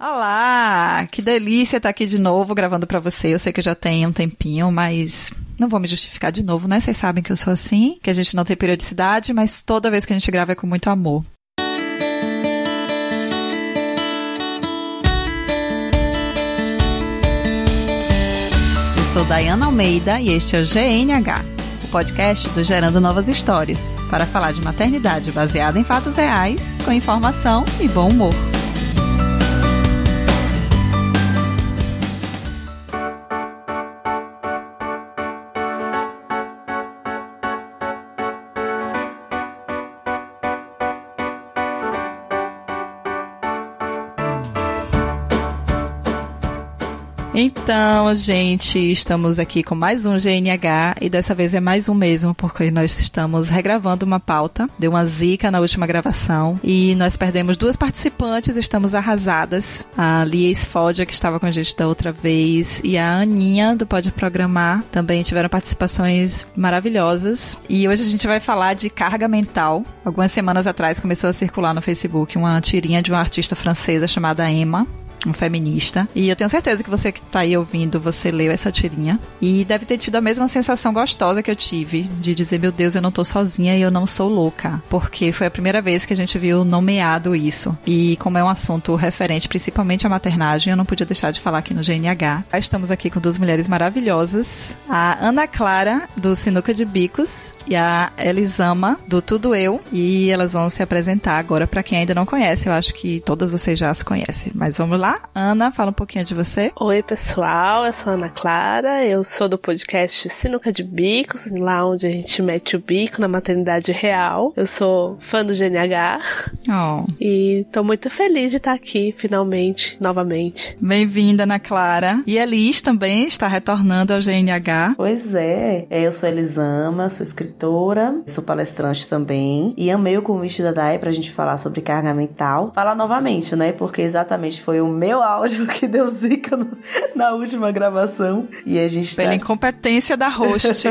Olá, que delícia estar aqui de novo gravando para você. Eu sei que já tem um tempinho, mas não vou me justificar de novo, né? Vocês sabem que eu sou assim, que a gente não tem periodicidade, mas toda vez que a gente grava é com muito amor. Eu sou Dayana Almeida e este é o GNH, o podcast do Gerando Novas Histórias, para falar de maternidade baseada em fatos reais, com informação e bom humor. Então, gente, estamos aqui com mais um GNH e dessa vez é mais um mesmo, porque nós estamos regravando uma pauta. Deu uma zica na última gravação e nós perdemos duas participantes, estamos arrasadas. A Lia Sfodia, que estava com a gente da outra vez, e a Aninha, do Pode Programar, também tiveram participações maravilhosas. E hoje a gente vai falar de carga mental. Algumas semanas atrás começou a circular no Facebook uma tirinha de uma artista francesa chamada Emma um feminista. E eu tenho certeza que você que tá aí ouvindo, você leu essa tirinha. E deve ter tido a mesma sensação gostosa que eu tive de dizer, meu Deus, eu não tô sozinha e eu não sou louca. Porque foi a primeira vez que a gente viu nomeado isso. E como é um assunto referente principalmente à maternagem, eu não podia deixar de falar aqui no GNH. Estamos aqui com duas mulheres maravilhosas. A Ana Clara, do Sinuca de Bicos, e a Elisama, do Tudo Eu. E elas vão se apresentar agora para quem ainda não conhece. Eu acho que todas vocês já as conhecem. Mas vamos lá lá. Ana, fala um pouquinho de você. Oi, pessoal, eu sou a Ana Clara, eu sou do podcast Sinuca de Bicos, lá onde a gente mete o bico na maternidade real. Eu sou fã do GNH. Oh. E tô muito feliz de estar aqui, finalmente, novamente. Bem-vinda, Ana Clara. E a Elis também está retornando ao GNH. Pois é, é eu sou Elisama, sou escritora, sou palestrante também. E amei o convite da Dai pra gente falar sobre carga mental. Falar novamente, né? Porque exatamente foi o meu áudio que deu zica no, na última gravação. E a gente Pela tá... incompetência da host.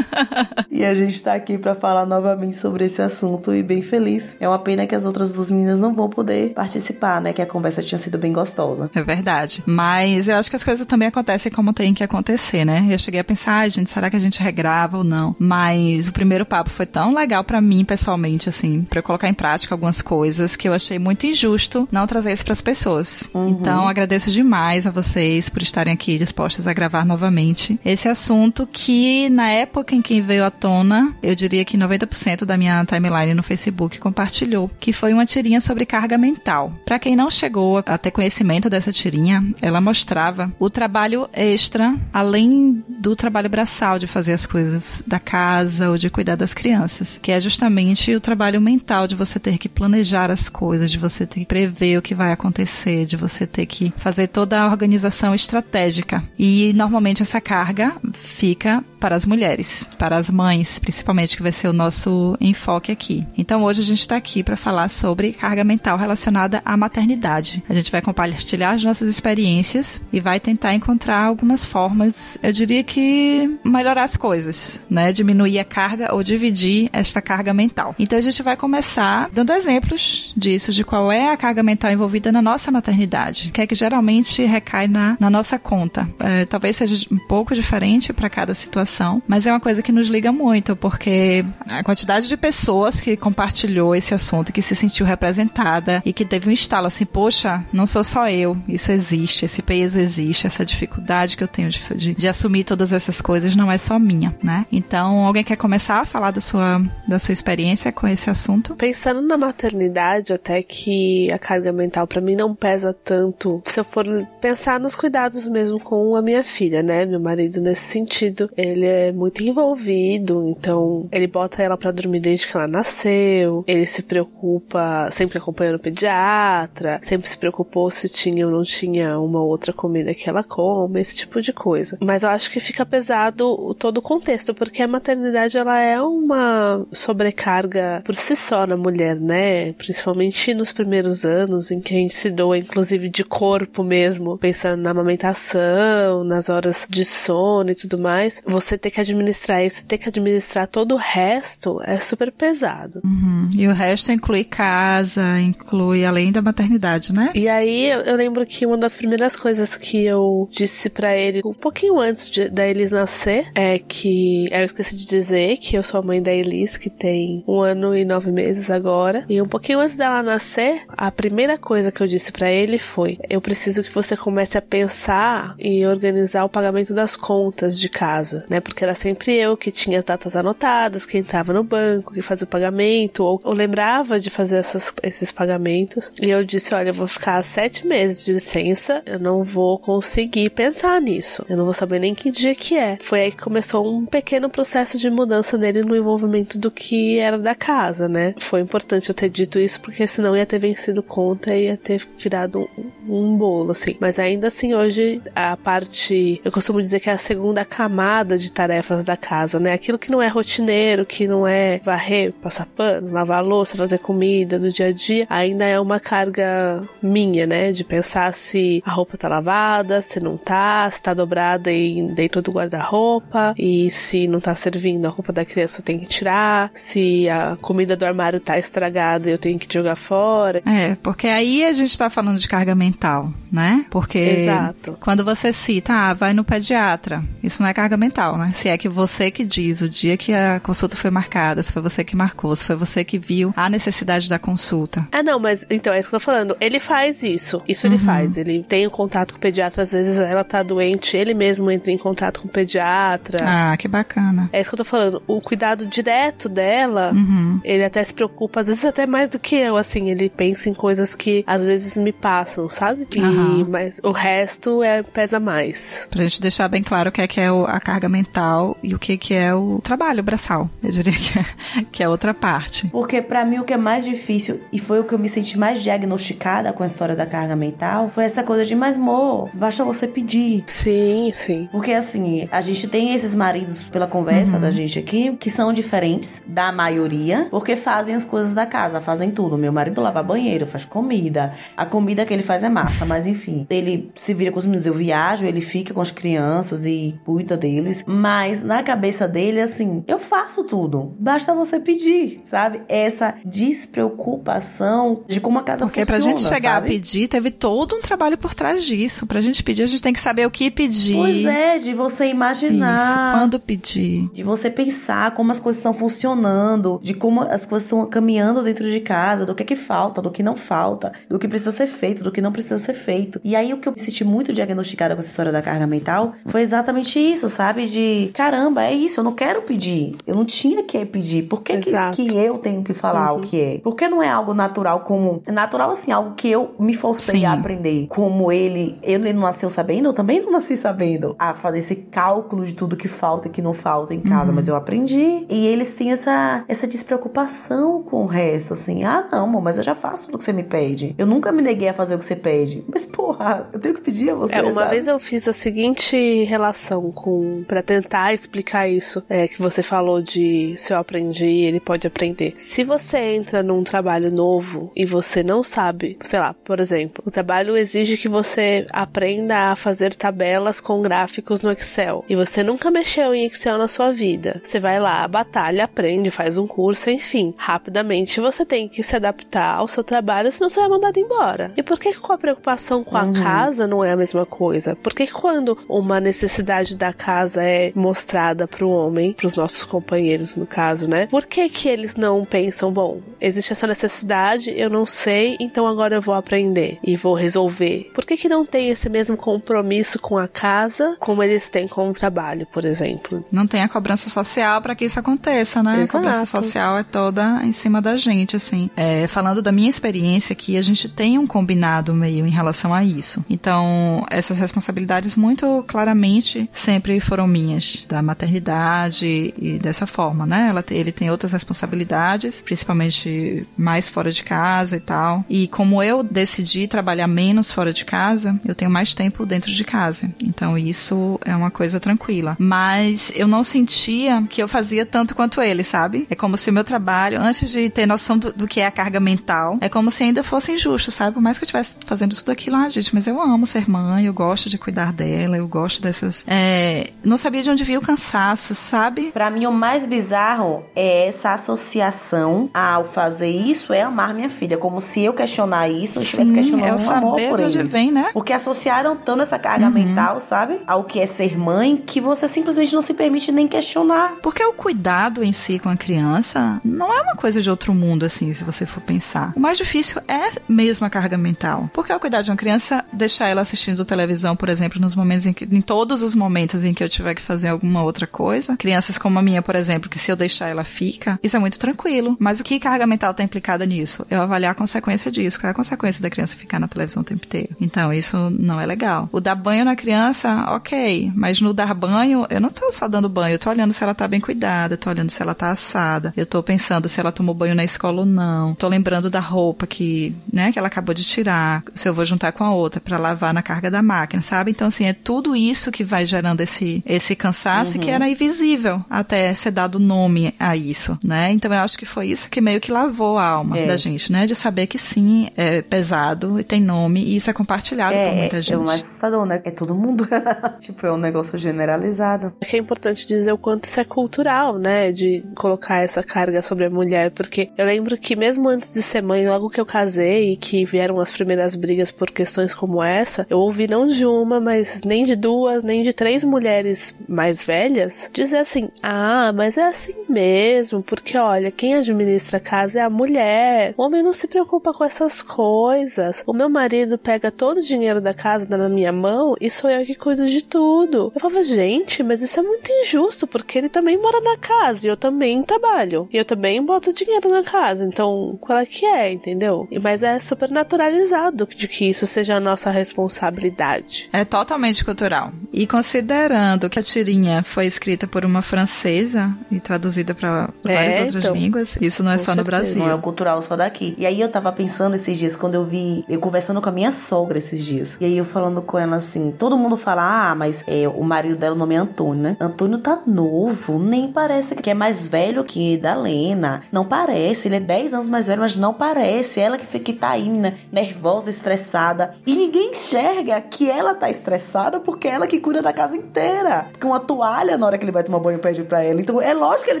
e a gente tá aqui para falar novamente sobre esse assunto e bem feliz. É uma pena que as outras duas meninas não vão poder participar, né? Que a conversa tinha sido bem gostosa. É verdade. Mas eu acho que as coisas também acontecem como tem que acontecer, né? Eu cheguei a pensar, ai, gente, será que a gente regrava ou não? Mas o primeiro papo foi tão legal para mim, pessoalmente, assim, para eu colocar em prática algumas coisas que eu achei muito injusto não trazer isso para as pessoas. Uhum. Então, agradeço demais a vocês por estarem aqui dispostas a gravar novamente esse assunto que, na época em que veio à tona, eu diria que 90% da minha timeline no Facebook compartilhou, que foi uma tirinha sobre carga mental. Para quem não chegou a ter conhecimento dessa tirinha, ela mostrava o trabalho extra, além do trabalho braçal de fazer as coisas da casa ou de cuidar das crianças, que é justamente o trabalho mental de você ter que planejar as coisas, de você ter que prever o que vai acontecer, de você ter que fazer toda a organização estratégica. E normalmente essa carga fica para as mulheres, para as mães, principalmente, que vai ser o nosso enfoque aqui. Então hoje a gente está aqui para falar sobre carga mental relacionada à maternidade. A gente vai compartilhar as nossas experiências e vai tentar encontrar algumas formas, eu diria que melhorar as coisas, né? Diminuir a carga ou dividir esta carga mental. Então a gente vai começar dando exemplos disso, de qual é a carga mental envolvida na nossa maternidade, que é que geralmente recai na, na nossa conta. É, talvez seja um pouco diferente para cada situação mas é uma coisa que nos liga muito, porque a quantidade de pessoas que compartilhou esse assunto, que se sentiu representada e que teve um estalo assim, poxa, não sou só eu, isso existe, esse peso existe, essa dificuldade que eu tenho de, de, de assumir todas essas coisas não é só minha, né? Então, alguém quer começar a falar da sua, da sua experiência com esse assunto? Pensando na maternidade, até que a carga mental para mim não pesa tanto. Se eu for pensar nos cuidados mesmo com a minha filha, né? Meu marido nesse sentido, ele é muito envolvido, então ele bota ela para dormir desde que ela nasceu, ele se preocupa, sempre acompanhando o pediatra, sempre se preocupou se tinha ou não tinha uma outra comida que ela come, esse tipo de coisa. Mas eu acho que fica pesado todo o contexto, porque a maternidade ela é uma sobrecarga por si só na mulher, né? Principalmente nos primeiros anos em que a gente se doa, inclusive de corpo mesmo, pensando na amamentação, nas horas de sono e tudo mais. Você ter que administrar isso, ter que administrar todo o resto, é super pesado. Uhum. E o resto inclui casa, inclui além da maternidade, né? E aí eu, eu lembro que uma das primeiras coisas que eu disse para ele um pouquinho antes de, da Elis nascer é que eu esqueci de dizer que eu sou a mãe da Elis, que tem um ano e nove meses agora. E um pouquinho antes dela nascer, a primeira coisa que eu disse para ele foi: eu preciso que você comece a pensar e organizar o pagamento das contas de casa, né? Porque era sempre eu que tinha as datas anotadas, que entrava no banco, que fazia o pagamento, ou, ou lembrava de fazer essas, esses pagamentos. E eu disse: olha, eu vou ficar sete meses de licença, eu não vou conseguir pensar nisso. Eu não vou saber nem que dia que é. Foi aí que começou um pequeno processo de mudança nele no envolvimento do que era da casa, né? Foi importante eu ter dito isso, porque senão ia ter vencido conta e ia ter virado um, bolo, assim. Mas ainda assim, hoje, a parte. Eu costumo dizer que é a segunda camada de tarefas da casa, né? Aquilo que não é rotineiro, que não é varrer, passar pano, lavar louça, fazer comida do dia a dia, ainda é uma carga minha, né? De pensar se a roupa tá lavada, se não tá, se tá dobrada e dentro do guarda-roupa, e se não tá servindo, a roupa da criança tem que tirar, se a comida do armário tá estragada eu tenho que jogar fora. É, porque aí a gente tá falando de carga mental, né? Porque Exato. quando você cita, ah, vai no pediatra, isso não é carga mental, né? Se é que você que diz o dia que a consulta foi marcada, se foi você que marcou, se foi você que viu a necessidade da consulta. Ah, não, mas então é isso que eu tô falando. Ele faz isso. Isso ele Uhum. faz. Ele tem o contato com o pediatra, às vezes ela tá doente, ele mesmo entra em contato com o pediatra. Ah, que bacana. É isso que eu tô falando. O cuidado direto dela, Uhum. ele até se preocupa, às vezes até mais do que eu, assim. Ele pensa em coisas que às vezes me passam, sabe? E, Aham. Mas o resto é, pesa mais. Pra gente deixar bem claro o que é que é o- a carga mental e o que é que é o trabalho braçal. Eu diria que é, que é outra parte. Porque pra mim o que é mais difícil e foi o que eu me senti mais diagnosticada com a história da carga mental foi essa coisa de, mas mo, basta você pedir. Sim, sim. Porque assim, a gente tem esses maridos pela conversa Uhum. da gente aqui que são diferentes da maioria, porque fazem as coisas da casa, fazem tudo. Meu marido lava banheiro, faz comida. A comida que ele faz é massa, mas enfim. Ele se vira com os meninos, eu viajo, ele fica com as crianças e cuida deles. Mas na cabeça dele, assim, eu faço tudo. Basta você pedir, sabe? Essa despreocupação de como a casa Porque funciona. pra gente chegar sabe? a pedir, teve todo um trabalho por trás disso. Pra gente pedir, a gente tem que saber o que pedir. Pois é, de você imaginar. Isso, quando pedir. de você pensar como as coisas estão funcionando, de como as coisas estão caminhando dentro de casa, do que é que falta, do que não falta, do que precisa ser feito, do que não precisa ser feito. E aí o que eu me senti muito diagnosticada com essa história da carga mental foi exatamente isso, sabe? De caramba, é isso, eu não quero pedir. Eu não tinha que pedir. Por que, que, que eu tenho que falar Uhum. o que é? Por que não é algo natural como. É natural assim, algo que eu me forcei Sim. a aprender. Como ele. Ele não nasceu sabendo, eu também não nasci sabendo. A fazer esse cálculo de tudo que falta e que não falta em casa. Mas eu aprendi. E eles têm essa, essa despreocupação com o resto, assim. Ah, não, amor, mas eu já faço tudo que você me pede. Eu nunca me neguei a fazer o que você pede. Mas, porra, eu tenho que pedir a você. É, uma sabe? vez eu fiz a seguinte relação com para tentar explicar isso é, que você falou de se eu aprendi, ele pode aprender. Se você entra num trabalho novo e você não sabe, sei lá, por exemplo, o trabalho exige que você aprenda a fazer tabelas com gráficos no Excel e você nunca mexeu em Excel na sua vida. Você vai lá, batalha, aprende, faz um curso, enfim, rapidamente você tem que se adaptar ao seu trabalho, senão você é mandado embora. E por que com a preocupação com a Uhum. casa não é a mesma coisa? Porque quando uma necessidade da casa é mostrada para o homem, para os nossos companheiros no caso, né? Por que que eles não pensam, bom, existe essa necessidade, eu não sei, então agora eu vou aprender e vou resolver? Por que que não tem esse mesmo compromisso com a casa como eles têm com o trabalho, por exemplo? Não tem a cobrança social para que isso aconteça, né? Exato. A cobrança social é toda em cima da gente, assim. É, falando da minha experiência aqui, a gente tem um combinado meio em relação a isso. Então, essas responsabilidades muito claramente sempre foram minhas, da maternidade e dessa forma, né? Ela, ele tem outras responsabilidades, principalmente mais fora de casa e tal. E como eu decidi trabalhar menos fora de casa, eu tenho mais tempo dentro de casa. Então, isso é uma coisa tranquila. Mas eu não sentia que eu fazia tanto quanto ele, sabe? É como se o meu trabalho, antes de ter noção do, do que é a carga mental, é como se ainda fosse injusto, sabe? Por mais que eu estivesse fazendo tudo aquilo. Ah, gente, mas eu amo ser mãe, eu gosto de cuidar dela, eu gosto dessas. É... Não sabia de onde vinha o cansaço, sabe? Para mim, o mais bizarro é essa associação ao fazer isso é amar minha filha. Como se eu questionar isso, eu estivesse questionando é o um saber amor por de onde eles. vem, né? Porque associaram tanto essa carga Uhum. mental, sabe? Ao que é ser mãe, que você simplesmente não se permite nem questionar. Porque o cuidado em si com a criança não é uma coisa de outro mundo, assim, se você for pensar. O mais difícil é mesmo a carga mental. Porque ao cuidar de uma criança, deixar ela assistindo televisão, por exemplo, nos momentos em que. em todos os momentos em que eu tiver que fazer alguma outra coisa. Crianças como a minha, por exemplo, que se eu deixar ela fica, isso é muito tranquilo. Mas o que carga mental tá implicada nisso? Eu avaliar a consequência disso. Qual é a consequência da criança ficar na televisão o tempo inteiro? Então, isso não é legal. O dar banho na criança, ok. Mas no dar banho, eu não tô só dando banho, eu tô olhando se ela tá bem cuidada, eu tô olhando se ela tá assada, eu tô pensando se ela tomou banho na escola ou não. Tô lembrando da roupa que, né, que ela acabou de tirar, se eu vou juntar com a outra pra lavar na carga da máquina, sabe? Então, assim, é tudo isso que vai gerando esse, esse cansaço que era invisível até ser dado nome a isso, né? Então, eu acho que foi isso que meio que lavou a alma É. da gente, né? De saber que sim, é pesado e tem nome e isso é compartilhado por É, muita é, gente. é o mais assustador, né? É todo mundo. tipo, é um negócio generalizado. É que é importante dizer o quanto isso é cultural, né? De colocar essa carga sobre a mulher. Porque eu lembro que mesmo antes de ser mãe, logo que eu casei e que vieram as primeiras brigas por questões como essa, eu ouvi não de uma, mas nem de duas, nem de três mulheres mais velhas dizer assim: ah, mas é assim mesmo, porque olha, quem administra a casa é a mulher. O homem não se preocupa com essas coisas. O meu marido pega todo o dinheiro da casa na minha mão e sou eu que cuido de tudo. Eu falava, gente, mas isso é muito injusto, porque ele também mora na casa e eu também trabalho. E eu também boto dinheiro na casa. Então, qual é que é, entendeu? Mas é super naturalizado de que isso seja a nossa responsabilidade. É totalmente cultural. E considerando que a tirinha foi escrita por uma francesa e traduzida para É, várias outras então. línguas, isso não é só no certeza. Brasil. Não é o cultural só daqui. E aí eu tava pensando esses dias, quando eu vi, eu conversando com a minha sogra esses dias. E aí eu falando com ela assim, todo mundo fala, ah, mas é, o marido dela, o nome é Antônio, né? Antônio tá novo, nem parece que é mais velho que da Lena. Não parece, ele é 10 anos mais velho, mas não parece. Ela que fica que tá aí, né, nervosa, estressada. E ninguém enxerga que ela tá estressada porque é ela que cuida da casa inteira. Porque uma toalha na hora que ele vai tomar banho pede pra ela. Então é lógico que ele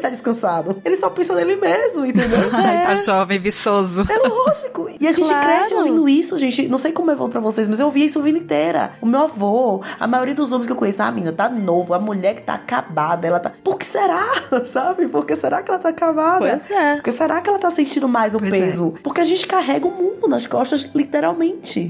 tá descansado. Ele só pensa nele mesmo, entendeu? Ai, tá jovem, viçoso. É lógico. E a gente Claro. cresce ouvindo isso, gente. Não sei como eu vou pra vocês, mas eu ouvi isso vida inteira. O meu avô, a maioria dos homens que eu conheço, ah, menina, tá novo. A mulher que tá acabada, ela tá. Por que será? Sabe? Por que será que ela tá acabada? Pois é. Por que será que ela tá sentindo mais o Pois é. peso? Porque a gente carrega o mundo nas costas, literalmente.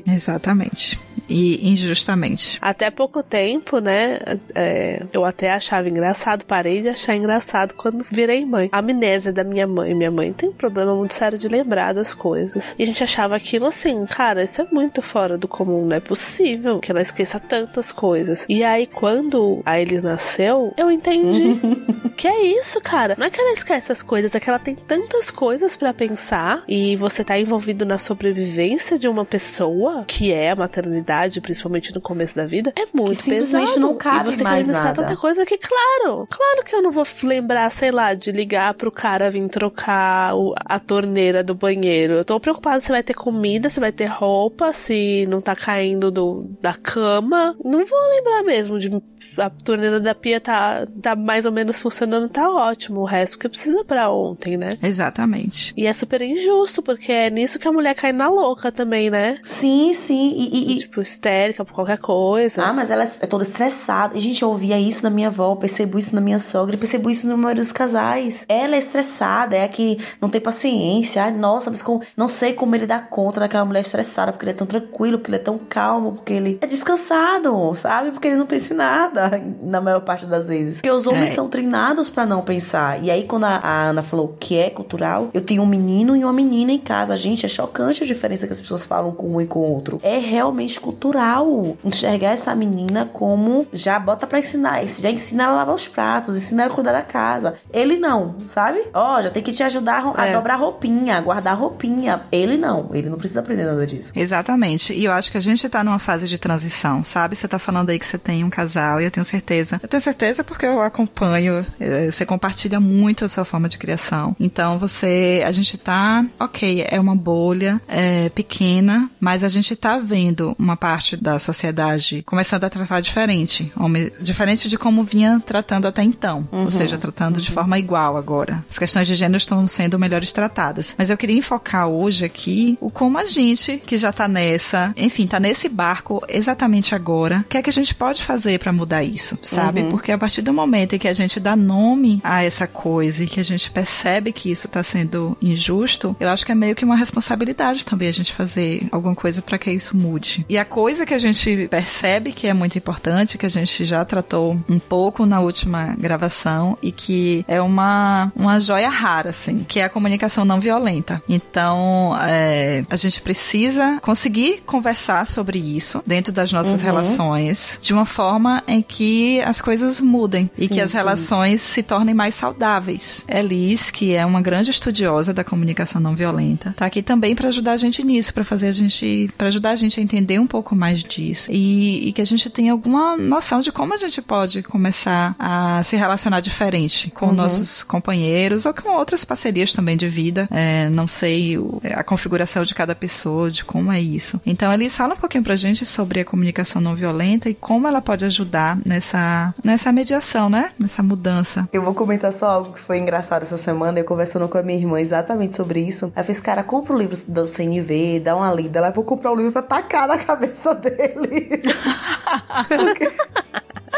Exatamente. E injustamente. Até pouco tempo, né? é, eu até achava engraçado, parei de achar engraçado quando virei mãe. A amnésia da minha mãe. Minha mãe tem um problema muito sério de lembrar das coisas. E a gente achava aquilo assim, cara, isso é muito fora do comum, não é possível que ela esqueça tantas coisas. E aí, quando a Elis nasceu, eu entendi. que é isso, cara? Não é que ela esquece as coisas, é que ela tem tantas coisas pra pensar e você tá envolvido na sobrevivência de uma pessoa, que é a maternidade, principalmente no começo da vida, é muito Que simplesmente pesado. não cabe e você tem que mais nada. tanta coisa que, claro, claro que eu não vou lembrar, sei lá, de ligar pro cara vir trocar o- a torneira do banheiro. Eu tô preocupada se vai ter comida, se vai ter roupa, se não tá caindo do, da cama. Não vou lembrar mesmo de a torneira da pia tá, tá mais ou menos funcionando, tá ótimo. O resto que precisa pra ontem, né? Exatamente. E é super injusto, porque é nisso que a mulher cai na louca também, né? Sim, sim. E, e- Tipo, histérica por qualquer coisa. Ah, mas ela é toda estressada. Gente, eu ouvia isso na minha avó, percebo isso na minha sogra, percebo isso no maioria dos casais. Ela é estressada, é a que não tem paciência. Ai, nossa, mas como- não sei como ele dá conta daquela mulher estressada, porque ele é tão tranquilo, porque ele é tão calmo, porque ele é descansado, sabe? Porque ele não pensa em nada, na maior parte das vezes. Porque os homens É. são treinados pra não pensar. E aí, quando a, a Ana falou que é cultural, eu tenho um menino e uma menina em casa. Gente, é chocante a diferença que as pessoas falam com um e com o outro. É realmente cultural enxergar essa menina como já bota pra ensinar, já ensina ela a lavar os pratos, ensina ela a cuidar da casa. Ele não, sabe? Ó, já tem que te ajudar a É. dobrar roupinha, a guardar roupinha. Ele não, ele não precisa aprender nada disso. Exatamente. E eu acho que a gente tá numa fase de transição, sabe? Você tá falando aí que você tem um casal e eu tenho certeza. Eu tenho certeza porque eu acompanho, eh, você compartilha muito a sua forma de criação. Então você, a gente tá, ok, é uma bolha é, pequena, mas a gente está vendo uma parte da sociedade começando a tratar diferente, diferente de como vinha tratando até então, uhum. ou seja, tratando uhum. de forma igual agora. As questões de gênero estão sendo melhores tratadas. Mas eu queria enfocar hoje aqui o como a gente, que já está nessa, enfim, está nesse barco exatamente agora, o que é que a gente pode fazer para mudar isso, sabe? Uhum. Porque a partir do momento em que a gente dá nome a essa coisa e que a gente percebe que isso está sendo injusto, eu acho que é meio que uma responsabilidade também a gente fazer alguma coisa para que isso mude. E a coisa que a gente percebe que é muito importante, que a gente já tratou um pouco na última gravação e que é uma, uma joia rara, assim, que é a comunicação não violenta. Então, é, a gente precisa conseguir conversar sobre isso dentro das nossas uhum. relações de uma forma em que as coisas mudem sim, e que as sim. relações se tornem mais saudáveis. Elis, que é uma grande estudiosa da comunicação não violenta, tá aqui também para ajudar a gente nisso, para fazer a gente, para ajudar a gente a entender um pouco mais disso e, e, que a gente tenha alguma noção de como a gente pode começar a se relacionar diferente com uhum. nossos companheiros ou com outras parcerias também de vida. É, não sei a configuração de cada pessoa, de como é isso. Então, Elis, fala um pouquinho pra gente sobre a comunicação não violenta e como ela pode ajudar nessa, nessa mediação, né? Nessa mudança. Eu vou comentar só algo que foi engraçado essa semana, eu conversando com a minha irmã exatamente sobre isso. Eu fiz, cara, compra o livro do CNV, dá uma lida. Ela, vou comprar o livro pra tacar na cabeça dele. Porque...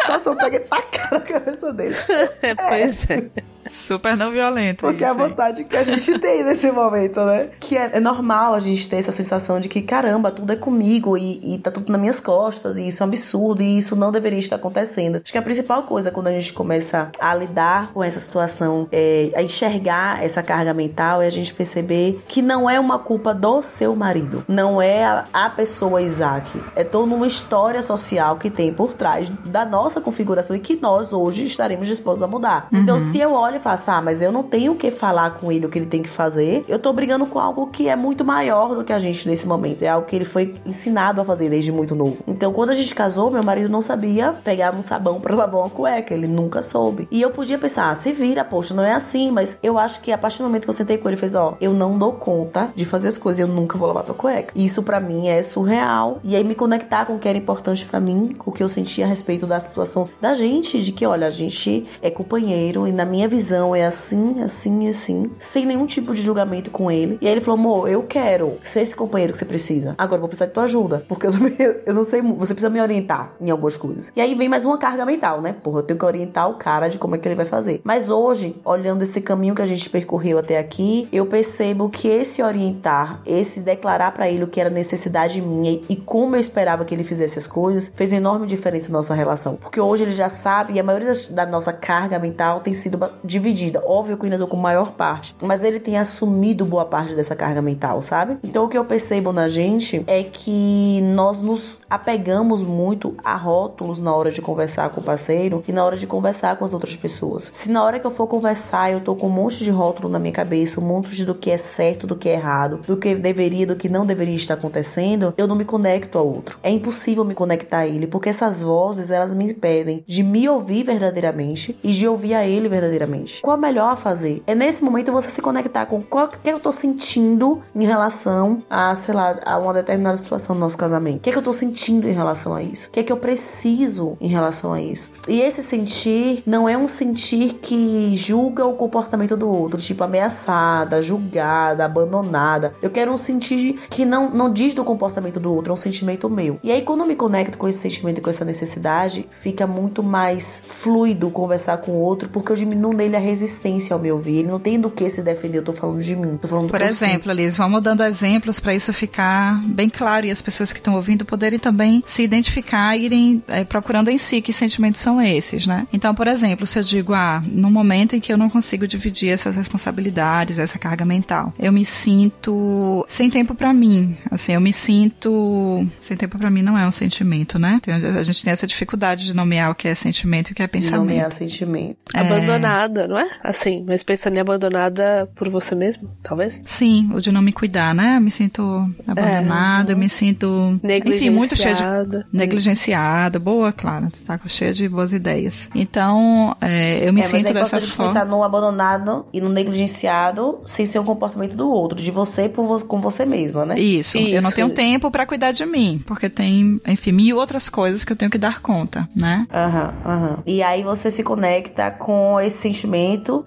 Nossa, eu peguei tacar na cabeça dele. É, pois é. Super não violento. Porque isso, é a vontade que a gente tem nesse momento, né? Que é, é, normal a gente ter essa sensação de que, caramba, tudo é comigo e, e tá tudo nas minhas costas, e isso é um absurdo, e isso não deveria estar acontecendo. Acho que a principal coisa quando a gente começa a lidar com essa situação, é, a enxergar essa carga mental, é a gente perceber que não é uma culpa do seu marido, não é a, a pessoa Isaac, é toda uma história social que tem por trás da nossa configuração e que nós hoje estaremos dispostos a mudar. Então, uhum. Então, se eu olho faço, ah, mas eu não tenho o que falar com ele o que ele tem que fazer. Eu tô brigando com algo que é muito maior do que a gente nesse momento. É algo que ele foi ensinado a fazer desde muito novo. Então, quando a gente casou, meu marido não sabia pegar um sabão para lavar uma cueca. Ele nunca soube. E eu podia pensar, ah, se vira, poxa, não é assim. Mas eu acho que a partir do momento que eu sentei com ele, fez, ó, eu não dou conta de fazer as coisas. Eu nunca vou lavar tua cueca. Isso para mim é surreal. E aí me conectar com o que era importante para mim, com o que eu sentia a respeito da situação da gente, de que, olha, a gente é companheiro e na minha visão é assim, assim e assim, sem nenhum tipo de julgamento com ele. E aí ele falou: amor, eu quero ser esse companheiro que você precisa. Agora eu vou precisar de tua ajuda, porque eu, também, eu não sei, você precisa me orientar em algumas coisas. E aí vem mais uma carga mental, né? Porra, eu tenho que orientar o cara de como é que ele vai fazer. Mas hoje, olhando esse caminho que a gente percorreu até aqui, eu percebo que esse orientar, esse declarar para ele o que era necessidade minha e como eu esperava que ele fizesse as coisas, fez uma enorme diferença na nossa relação. Porque hoje ele já sabe e a maioria da nossa carga mental tem sido de dividida. Óbvio que eu ainda tô com maior parte, mas ele tem assumido boa parte dessa carga mental, sabe? Então o que eu percebo na gente é que nós nos apegamos muito a rótulos na hora de conversar com o parceiro e na hora de conversar com as outras pessoas. Se na hora que eu for conversar eu tô com um monte de rótulo na minha cabeça, um monte de do que é certo, do que é errado, do que deveria, do que não deveria estar acontecendo, eu não me conecto ao outro. É impossível me conectar a ele, porque essas vozes elas me impedem de me ouvir verdadeiramente e de ouvir a ele verdadeiramente gente. Qual é melhor a fazer? É nesse momento você se conectar com qual que eu tô sentindo em relação a, sei lá, a uma determinada situação do nosso casamento. O que é que eu tô sentindo em relação a isso? O que é que eu preciso em relação a isso? E esse sentir não é um sentir que julga o comportamento do outro, tipo ameaçada, julgada, abandonada. Eu quero um sentir que não, não diz do comportamento do outro, é um sentimento meu. E aí, quando eu me conecto com esse sentimento e com essa necessidade, fica muito mais fluido conversar com o outro, porque eu diminuo nele a resistência ao meu ouvir. Ele não tem do que se defender, eu tô falando de mim. Tô falando Por exemplo, Liz, vamos dando exemplos para isso ficar bem claro e as pessoas que estão ouvindo poderem também se identificar e irem é, procurando em si que sentimentos são esses, né? Então, por exemplo, se eu digo, ah, no momento em que eu não consigo dividir essas responsabilidades, essa carga mental, eu me sinto sem tempo para mim. Assim, eu me sinto. Sem tempo para mim não é um sentimento, né? a gente tem essa dificuldade de nomear o que é sentimento e o que é pensamento. Nomear sentimento. É... Abandonada abandonada, não é? Assim, mas pensando em abandonada por você mesmo, talvez? Sim, o de não me cuidar, né? Eu me sinto abandonada, é, eu me sinto. Enfim, muito cheia de. Negligenciada. Boa, Clara. Você tá cheia de boas ideias. Então, é, eu me é, sinto mas é dessa forma. pensar no abandonado e no negligenciado sem ser um comportamento do outro, de você por, com você mesma, né? Isso. Isso. Eu não tenho tempo para cuidar de mim, porque tem, enfim, mil outras coisas que eu tenho que dar conta, né? Aham, uhum, aham. Uhum. E aí você se conecta com esse sentimento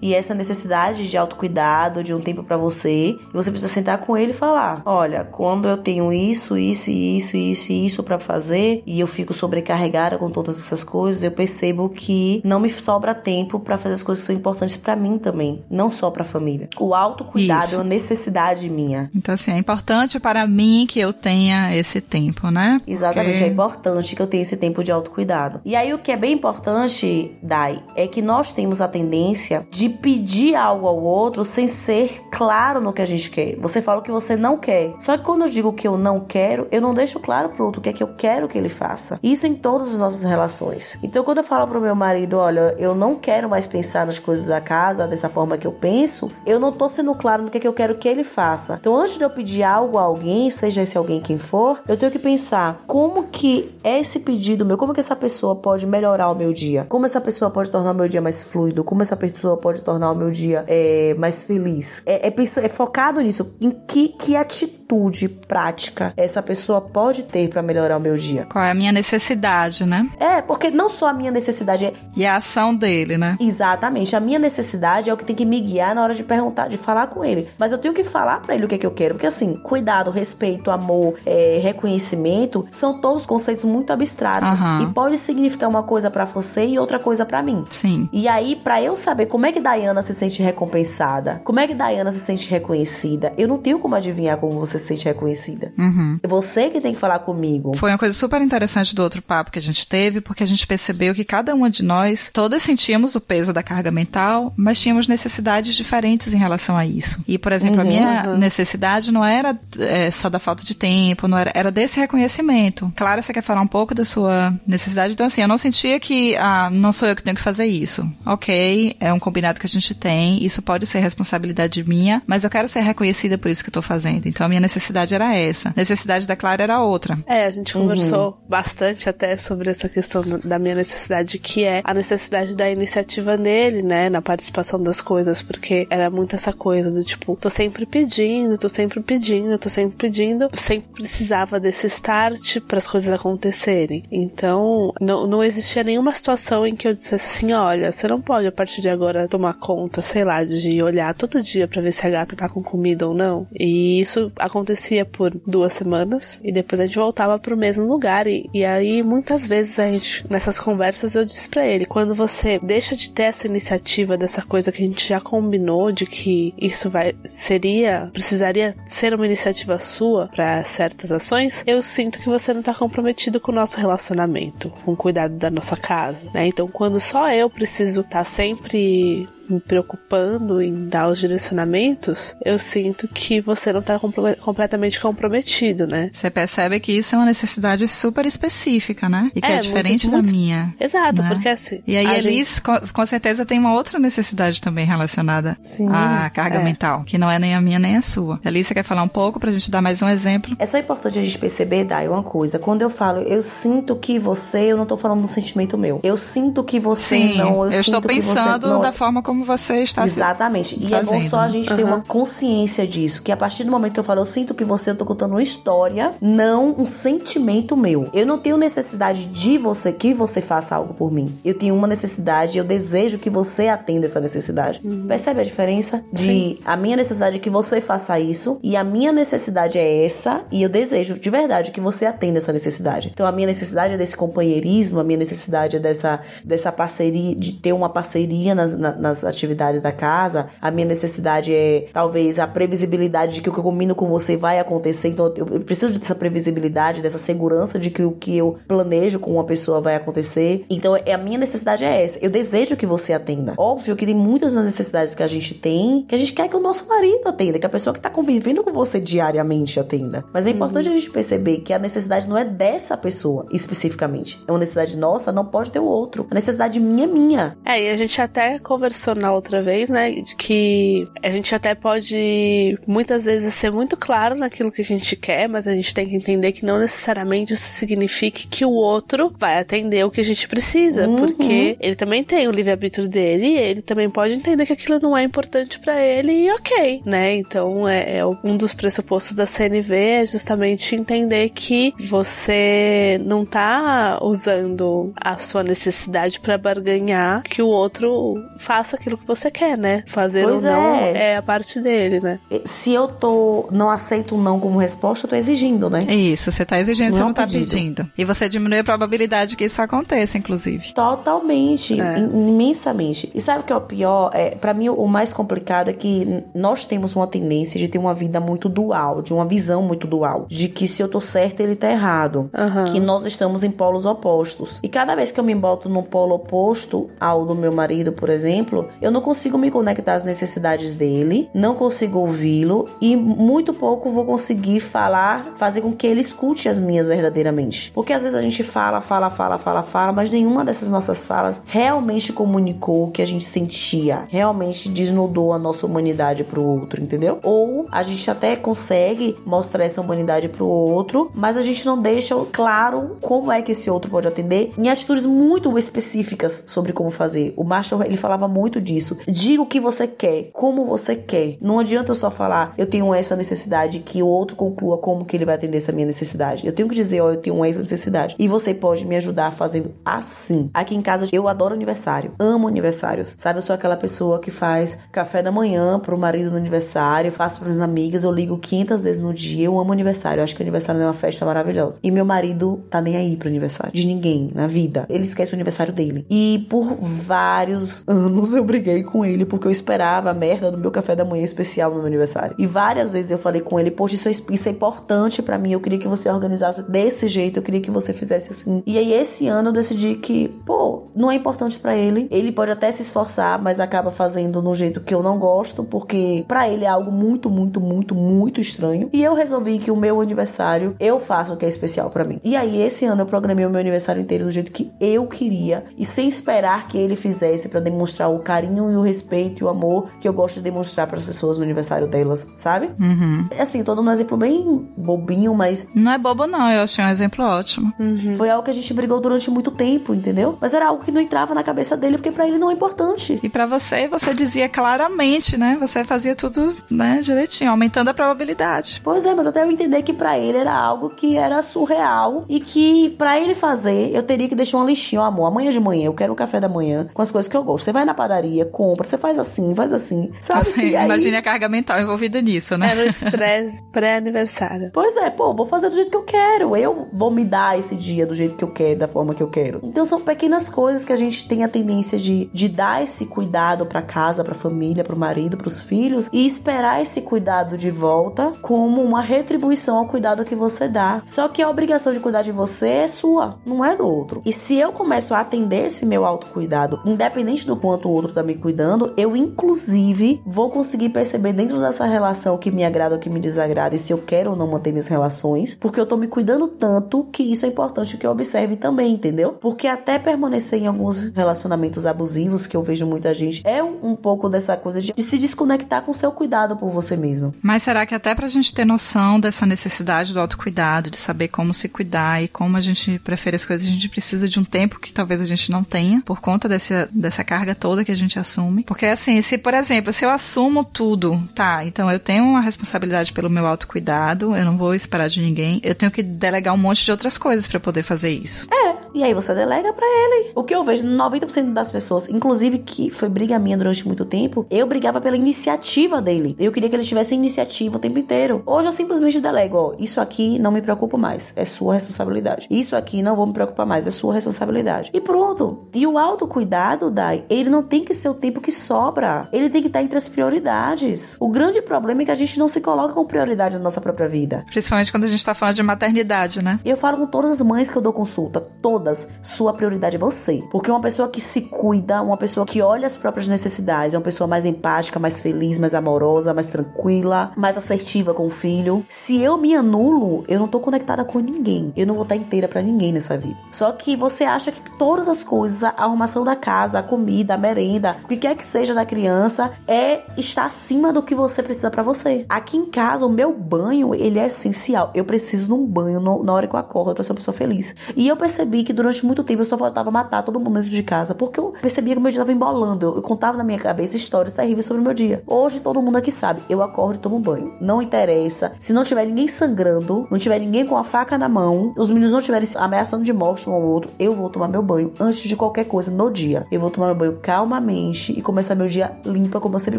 e essa necessidade de autocuidado, de um tempo para você. E você precisa sentar com ele e falar: olha, quando eu tenho isso, isso, isso, isso e isso para fazer e eu fico sobrecarregada com todas essas coisas, eu percebo que não me sobra tempo para fazer as coisas que são importantes para mim também, não só para a família. O autocuidado isso. é uma necessidade minha. Então assim, é importante para mim que eu tenha esse tempo, né? Porque... Exatamente, é importante que eu tenha esse tempo de autocuidado. E aí o que é bem importante, Dai, é que nós temos a tendência de pedir algo ao outro sem ser claro no que a gente quer. Você fala o que você não quer. Só que quando eu digo que eu não quero, eu não deixo claro pro outro o que é que eu quero que ele faça. Isso em todas as nossas relações. Então quando eu falo pro meu marido, olha, eu não quero mais pensar nas coisas da casa dessa forma que eu penso, eu não tô sendo claro no que é que eu quero que ele faça. Então antes de eu pedir algo a alguém, seja esse alguém quem for, eu tenho que pensar como que esse pedido meu, como que essa pessoa pode melhorar o meu dia, como essa pessoa pode tornar o meu dia mais fluido, como essa pessoa pode tornar o meu dia é, mais feliz. É, é, é focado nisso, em que, que atitude prática essa pessoa pode ter para melhorar o meu dia. Qual é a minha necessidade, né? É, porque não só a minha necessidade é... E a ação dele, né? Exatamente. A minha necessidade é o que tem que me guiar na hora de perguntar, de falar com ele. Mas eu tenho que falar para ele o que é que eu quero. Porque assim, cuidado, respeito, amor, é, reconhecimento são todos conceitos muito abstratos. Uhum. E pode significar uma coisa para você e outra coisa para mim. Sim. E aí, para eu saber como é que Dayana se sente recompensada, como é que Dayana se sente reconhecida, eu não tenho como adivinhar como você se sente reconhecida. Uhum. Você que tem que falar comigo. Foi uma coisa super interessante do outro papo que a gente teve, porque a gente percebeu que cada uma de nós, todas sentíamos o peso da carga mental, mas tínhamos necessidades diferentes em relação a isso. E, por exemplo, uhum, a minha uhum. necessidade não era é, só da falta de tempo, não era, era desse reconhecimento. Clara, você quer falar um pouco da sua necessidade? Então, assim, eu não sentia que, ah, não sou eu que tenho que fazer isso. Ok, é um combinado que a gente tem, isso pode ser responsabilidade minha, mas eu quero ser reconhecida por isso que eu tô fazendo. Então, a minha necessidade era essa. A necessidade da Clara era outra. É, a gente conversou uhum. bastante até sobre essa questão da minha necessidade, que é a necessidade da iniciativa nele, né, na participação das coisas, porque era muito essa coisa do tipo, tô sempre pedindo, tô sempre pedindo, tô sempre pedindo, eu sempre precisava desse start para as coisas acontecerem. Então, não, não existia nenhuma situação em que eu dissesse assim: olha, você não pode a partir de agora tomar conta, sei lá, de olhar todo dia para ver se a gata tá com comida ou não. E isso acontecia por duas semanas e depois a gente voltava pro mesmo lugar. E, e aí, muitas vezes, a gente, nessas conversas, eu disse para ele: quando você deixa de ter essa iniciativa dessa coisa que a gente já combinou de que isso vai seria precisaria ser uma iniciativa sua para certas ações, eu sinto que você não tá comprometido com o nosso relacionamento, com o cuidado da nossa casa, né? Então, quando só eu preciso estar tá sempre 所 me preocupando em dar os direcionamentos, eu sinto que você não está completamente comprometido, né? Você percebe que isso é uma necessidade super específica, né? E que é, é diferente muito, da minha. Exato, né? porque assim. E aí Elis, gente... com, com, certeza, tem uma outra necessidade também relacionada Sim, à carga é. mental, que não é nem a minha nem a sua. Elis, você quer falar um pouco pra gente dar mais um exemplo? É só importante a gente perceber, Dai, uma coisa. Quando eu falo, eu sinto que você, eu não tô falando do sentimento meu. Eu sinto que você Sim, não. Eu, eu estou pensando você, da forma como como você está Exatamente. E fazendo. é bom só a gente uhum. ter uma consciência disso. Que a partir do momento que eu falo, eu sinto que você, eu tô contando uma história, não um sentimento meu. Eu não tenho necessidade de você, que você faça algo por mim. Eu tenho uma necessidade, eu desejo que você atenda essa necessidade. Uhum. Percebe a diferença? De Sim. a minha necessidade é que você faça isso e a minha necessidade é essa e eu desejo de verdade que você atenda essa necessidade. Então a minha necessidade é desse companheirismo, a minha necessidade é dessa, dessa parceria, de ter uma parceria nas, nas atividades da casa, a minha necessidade é talvez a previsibilidade de que o que eu combino com você vai acontecer. Então eu preciso dessa previsibilidade, dessa segurança de que o que eu planejo com uma pessoa vai acontecer. Então é, a minha necessidade é essa. Eu desejo que você atenda. Óbvio que tem muitas das necessidades que a gente tem que a gente quer que o nosso marido atenda, que a pessoa que tá convivendo com você diariamente atenda. Mas é importante uhum. a gente perceber que a necessidade não é dessa pessoa especificamente. É uma necessidade nossa, não pode ter o outro. A necessidade minha é minha. É, e a gente até conversou na outra vez, né? Que a gente até pode muitas vezes ser muito claro naquilo que a gente quer, mas a gente tem que entender que não necessariamente isso signifique que o outro vai atender o que a gente precisa, uhum. porque ele também tem o livre-arbítrio dele e ele também pode entender que aquilo não é importante para ele e ok, né? Então é, é um dos pressupostos da CNV é justamente entender que você não tá usando a sua necessidade para barganhar que o outro faça aquilo que você quer, né? Fazer pois ou não é. é a parte dele, né? Se eu tô não aceito um não como resposta, eu tô exigindo, né? Isso, você tá exigindo, não você não tá pedido. pedindo. E você diminui a probabilidade que isso aconteça, inclusive. Totalmente, é. imensamente. E sabe o que é o pior? É, para mim o mais complicado é que nós temos uma tendência de ter uma vida muito dual, de uma visão muito dual, de que se eu tô certo, ele tá errado, uhum. que nós estamos em polos opostos. E cada vez que eu me boto num polo oposto ao do meu marido, por exemplo, eu não consigo me conectar às necessidades dele, não consigo ouvi-lo e muito pouco vou conseguir falar, fazer com que ele escute as minhas verdadeiramente. Porque às vezes a gente fala, fala, fala, fala, fala, mas nenhuma dessas nossas falas realmente comunicou o que a gente sentia, realmente desnudou a nossa humanidade pro outro, entendeu? Ou a gente até consegue mostrar essa humanidade pro outro, mas a gente não deixa claro como é que esse outro pode atender em atitudes muito específicas sobre como fazer. O Marshall, ele falava muito disso. Diga o que você quer, como você quer. Não adianta eu só falar, eu tenho essa necessidade, que o outro conclua como que ele vai atender essa minha necessidade. Eu tenho que dizer, ó, eu tenho essa necessidade. E você pode me ajudar fazendo assim. Aqui em casa, eu adoro aniversário. Amo aniversários. Sabe, eu sou aquela pessoa que faz café da manhã pro marido no aniversário, faço para minhas amigas, eu ligo 500 vezes no dia. Eu amo aniversário. Eu acho que aniversário é uma festa maravilhosa. E meu marido tá nem aí pro aniversário. De ninguém na vida. Ele esquece o aniversário dele. E por vários anos eu briguei com ele porque eu esperava a merda do meu café da manhã especial no meu aniversário. E várias vezes eu falei com ele, poxa, isso é, isso é importante para mim. Eu queria que você organizasse desse jeito, eu queria que você fizesse assim. E aí esse ano eu decidi que, pô, não é importante para ele. Ele pode até se esforçar, mas acaba fazendo no jeito que eu não gosto, porque para ele é algo muito, muito, muito, muito estranho. E eu resolvi que o meu aniversário eu faço o que é especial para mim. E aí esse ano eu programei o meu aniversário inteiro do jeito que eu queria e sem esperar que ele fizesse para demonstrar o carinho e o respeito e o amor que eu gosto de demonstrar para as pessoas no aniversário delas, sabe? Uhum. Assim, tô dando um exemplo bem bobinho, mas. Não é bobo, não, eu achei um exemplo ótimo. Uhum. Foi algo que a gente brigou durante muito tempo, entendeu? Mas era algo que não entrava na cabeça dele, porque para ele não é importante. E para você, você dizia claramente, né? Você fazia tudo, né, direitinho, aumentando a probabilidade. Pois é, mas até eu entender que para ele era algo que era surreal e que para ele fazer, eu teria que deixar uma listinha, ó, amor, amanhã de manhã eu quero um café da manhã com as coisas que eu gosto. Você vai na padaria, compra, você faz assim, faz assim, sabe? Imagine a carga mental envolvida nisso, né? Era o estresse pré-aniversário. Pois é, pô, vou fazer do jeito que eu quero. Eu vou me dar esse dia do jeito que eu quero, da forma que eu quero. Então são pequenas coisas que a gente tem a tendência de, de dar esse cuidado para casa, para família, para o marido, para os filhos e esperar esse cuidado de volta como uma retribuição ao cuidado que você dá. Só que a obrigação de cuidar de você é sua, não é do outro. E se eu começo a atender esse meu autocuidado, independente do quanto o outro tá me cuidando, eu inclusive vou conseguir perceber dentro dessa relação que me agrada ou que me desagrada e se eu quero ou não manter minhas relações, porque eu tô me cuidando tanto que isso é importante que eu observe também, entendeu? Porque até permanecer em alguns relacionamentos abusivos que eu vejo muita gente é um, um pouco dessa coisa de, de se desconectar com o seu cuidado por você mesmo. Mas será que até pra gente ter noção dessa necessidade do autocuidado, de saber como se cuidar e como a gente prefere as coisas, a gente precisa de um tempo que talvez a gente não tenha por conta desse, dessa carga toda que a gente assume. Porque assim, se, por exemplo, se eu assumo tudo, tá, então eu tenho uma responsabilidade pelo meu autocuidado, eu não vou esperar de ninguém, eu tenho que delegar um monte de outras coisas para poder fazer isso. É, e aí você delega para ele. O que eu vejo 90% das pessoas, inclusive que foi briga minha durante muito tempo, eu brigava pela iniciativa dele. Eu queria que ele tivesse iniciativa o tempo inteiro. Hoje eu simplesmente delego, ó, isso aqui não me preocupa mais, é sua responsabilidade. Isso aqui não vou me preocupar mais, é sua responsabilidade. E pronto. E o autocuidado, Dai, ele não tem que ser o tempo que sobra. Ele tem que estar entre as prioridades. O grande problema é que a gente não se coloca com prioridade na nossa própria vida. Principalmente quando a gente tá falando de maternidade, né? Eu falo com todas as mães que eu dou consulta, todas, sua prioridade é você. Porque uma pessoa que se cuida, uma pessoa que olha as próprias necessidades, é uma pessoa mais empática, mais feliz, mais amorosa, mais tranquila, mais assertiva com o filho. Se eu me anulo, eu não tô conectada com ninguém. Eu não vou estar inteira para ninguém nessa vida. Só que você acha que todas as coisas, a arrumação da casa, a comida, a merenda, O que quer que seja da criança é estar acima do que você precisa para você. Aqui em casa, o meu banho, ele é essencial. Eu preciso de um banho no, na hora que eu acordo pra ser uma pessoa feliz. E eu percebi que durante muito tempo eu só faltava matar todo mundo dentro de casa, porque eu percebia que meu dia tava embolando. Eu, eu contava na minha cabeça histórias terríveis sobre o meu dia. Hoje todo mundo aqui sabe, eu acordo e tomo banho. Não interessa. Se não tiver ninguém sangrando, não tiver ninguém com a faca na mão, os meninos não estiverem ameaçando de morte um ao outro, eu vou tomar meu banho antes de qualquer coisa no dia. Eu vou tomar meu banho calmamente e começar meu dia limpa, como eu sempre